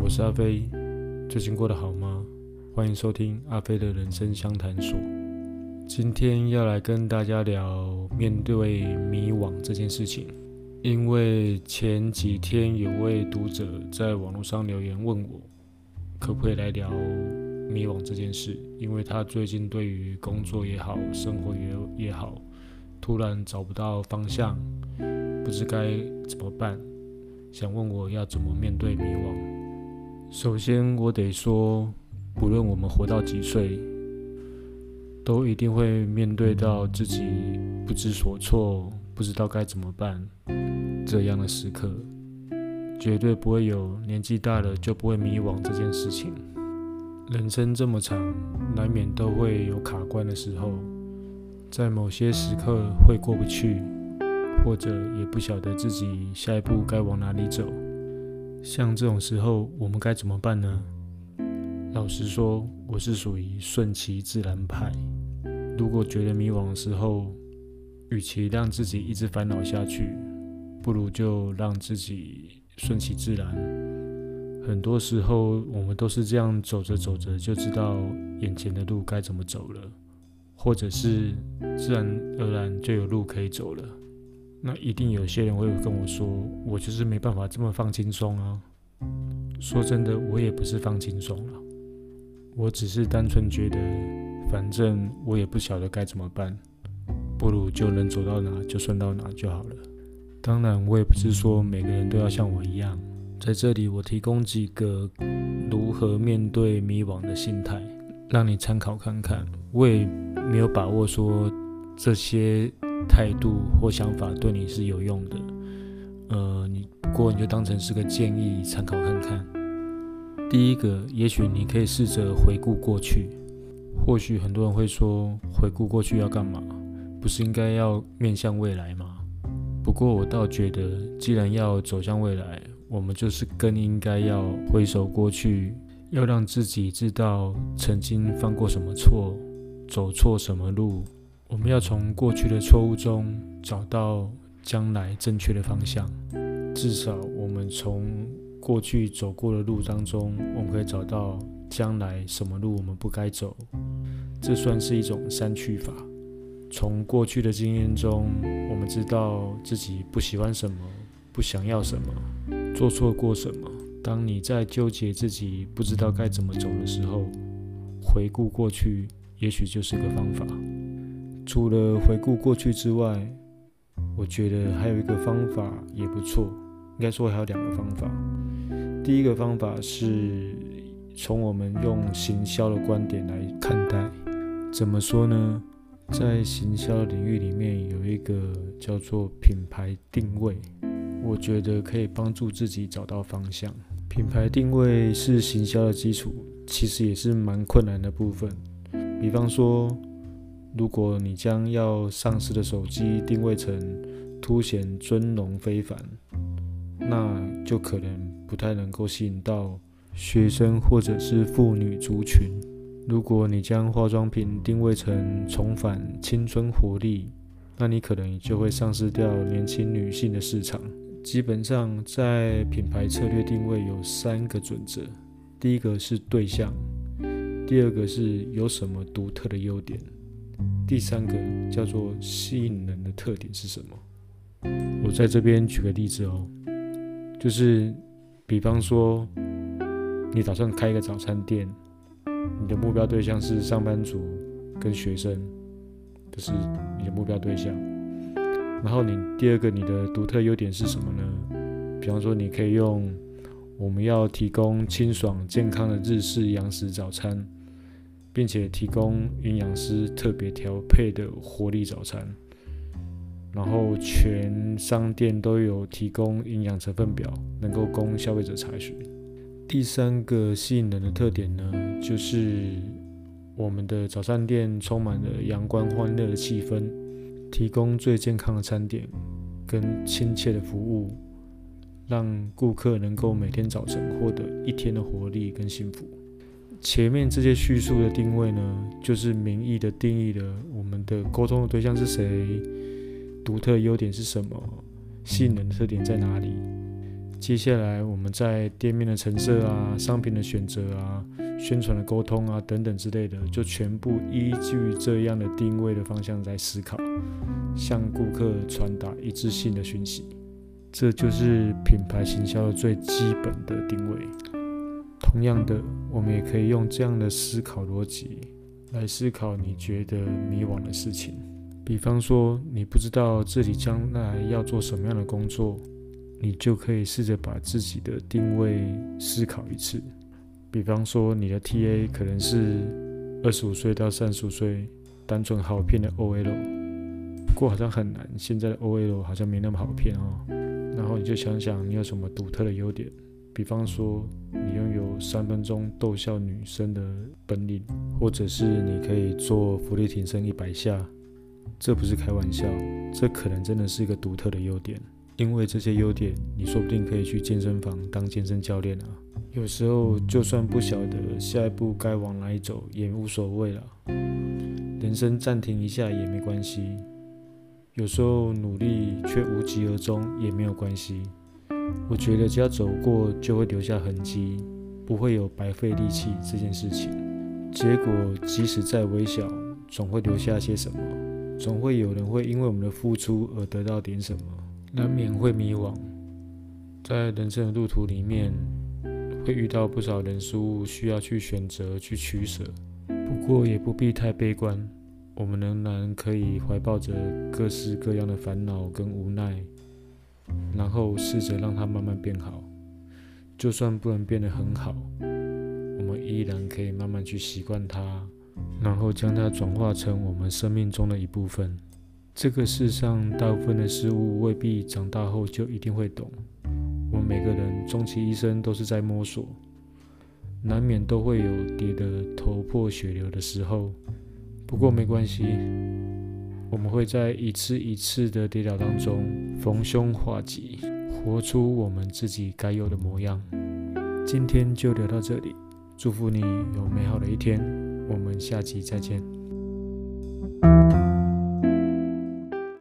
我是阿飞，最近过得好吗？欢迎收听阿飞的人生相谈所。今天要来跟大家聊面对迷惘这件事情，因为前几天有位读者在网络上留言问我，可不可以来聊迷惘这件事？因为他最近对于工作也好，生活也也好，突然找不到方向，不知该怎么办。想问我要怎么面对迷惘？首先，我得说，不论我们活到几岁，都一定会面对到自己不知所措、不知道该怎么办这样的时刻，绝对不会有年纪大了就不会迷惘这件事情。人生这么长，难免都会有卡关的时候，在某些时刻会过不去。或者也不晓得自己下一步该往哪里走，像这种时候，我们该怎么办呢？老实说，我是属于顺其自然派。如果觉得迷惘的时候，与其让自己一直烦恼下去，不如就让自己顺其自然。很多时候，我们都是这样走着走着就知道眼前的路该怎么走了，或者是自然而然就有路可以走了。那一定有些人会跟我说，我就是没办法这么放轻松啊。说真的，我也不是放轻松了，我只是单纯觉得，反正我也不晓得该怎么办，不如就能走到哪就算到哪就好了。当然，我也不是说每个人都要像我一样。在这里，我提供几个如何面对迷惘的心态，让你参考看看。我也没有把握说这些。态度或想法对你是有用的，呃，你不过你就当成是个建议参考看看。第一个，也许你可以试着回顾过去。或许很多人会说，回顾过去要干嘛？不是应该要面向未来吗？不过我倒觉得，既然要走向未来，我们就是更应该要回首过去，要让自己知道曾经犯过什么错，走错什么路。我们要从过去的错误中找到将来正确的方向。至少，我们从过去走过的路当中，我们可以找到将来什么路我们不该走。这算是一种删去法。从过去的经验中，我们知道自己不喜欢什么，不想要什么，做错过什么。当你在纠结自己不知道该怎么走的时候，回顾过去，也许就是个方法。除了回顾过去之外，我觉得还有一个方法也不错。应该说还有两个方法。第一个方法是从我们用行销的观点来看待。怎么说呢？在行销领域里面有一个叫做品牌定位，我觉得可以帮助自己找到方向。品牌定位是行销的基础，其实也是蛮困难的部分。比方说。如果你将要上市的手机定位成凸显尊荣非凡，那就可能不太能够吸引到学生或者是妇女族群。如果你将化妆品定位成重返青春活力，那你可能就会丧失掉年轻女性的市场。基本上，在品牌策略定位有三个准则：第一个是对象，第二个是有什么独特的优点。第三个叫做吸引人的特点是什么？我在这边举个例子哦，就是比方说，你打算开一个早餐店，你的目标对象是上班族跟学生，这是你的目标对象。然后你第二个你的独特优点是什么呢？比方说，你可以用我们要提供清爽健康的日式洋食早餐。并且提供营养师特别调配的活力早餐，然后全商店都有提供营养成分表，能够供消费者查询。第三个吸引人的特点呢，就是我们的早餐店充满了阳光欢乐的气氛，提供最健康的餐点跟亲切的服务，让顾客能够每天早晨获得一天的活力跟幸福。前面这些叙述的定位呢，就是名义的定义了我们的沟通的对象是谁，独特优点是什么，吸引人的特点在哪里。接下来我们在店面的陈设啊、商品的选择啊、宣传的沟通啊等等之类的，就全部依据这样的定位的方向在思考，向顾客传达一致性的讯息。这就是品牌行销最基本的定位。同样的，我们也可以用这样的思考逻辑来思考你觉得迷惘的事情。比方说，你不知道自己将来要做什么样的工作，你就可以试着把自己的定位思考一次。比方说，你的 TA 可能是二十五岁到三十五岁，单纯好骗的 OL，不过好像很难。现在的 OL 好像没那么好骗哦。然后你就想想，你有什么独特的优点？比方说，你拥有三分钟逗笑女生的本领，或者是你可以做浮力挺身一百下。这不是开玩笑，这可能真的是一个独特的优点。因为这些优点，你说不定可以去健身房当健身教练啊。有时候，就算不晓得下一步该往哪里走，也无所谓了。人生暂停一下也没关系。有时候努力却无疾而终也没有关系，我觉得只要走过就会留下痕迹，不会有白费力气这件事情。结果即使再微小，总会留下些什么，总会有人会因为我们的付出而得到点什么。难免会迷惘，在人生的路途里面，会遇到不少人事物需要去选择去取舍，不过也不必太悲观。我们仍然可以怀抱着各式各样的烦恼跟无奈，然后试着让它慢慢变好。就算不能变得很好，我们依然可以慢慢去习惯它，然后将它转化成我们生命中的一部分。这个世上大部分的事物未必长大后就一定会懂。我们每个人终其一生都是在摸索，难免都会有跌得头破血流的时候。不过没关系，我们会在一次一次的跌倒当中逢凶化吉，活出我们自己该有的模样。今天就聊到这里，祝福你有美好的一天，我们下期再见。